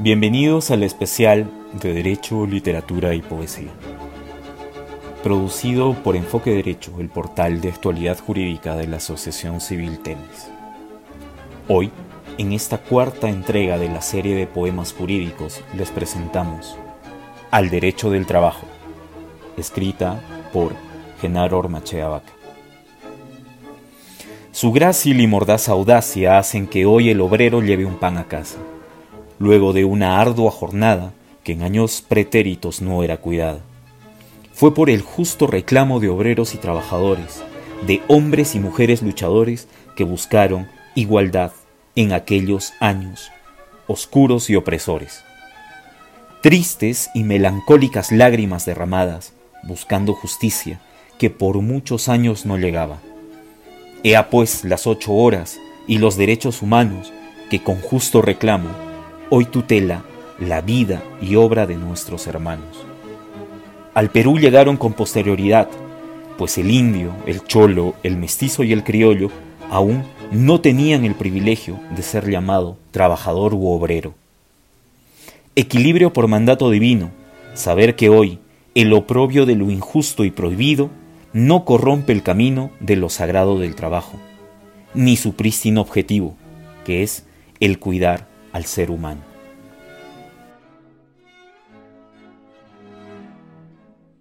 Bienvenidos al especial de Derecho, Literatura y Poesía. Producido por Enfoque Derecho, el portal de actualidad jurídica de la Asociación Civil Tenis. Hoy, en esta cuarta entrega de la serie de poemas jurídicos, les presentamos Al Derecho del Trabajo, escrita por Genaro Ormachea Vaca. Su grácil y mordaz audacia hacen que hoy el obrero lleve un pan a casa luego de una ardua jornada que en años pretéritos no era cuidada. Fue por el justo reclamo de obreros y trabajadores, de hombres y mujeres luchadores que buscaron igualdad en aquellos años oscuros y opresores. Tristes y melancólicas lágrimas derramadas, buscando justicia que por muchos años no llegaba. Ea pues las ocho horas y los derechos humanos que con justo reclamo hoy tutela la vida y obra de nuestros hermanos. Al Perú llegaron con posterioridad, pues el indio, el cholo, el mestizo y el criollo aún no tenían el privilegio de ser llamado trabajador u obrero. Equilibrio por mandato divino, saber que hoy el oprobio de lo injusto y prohibido no corrompe el camino de lo sagrado del trabajo, ni su prístino objetivo, que es el cuidar al ser humano.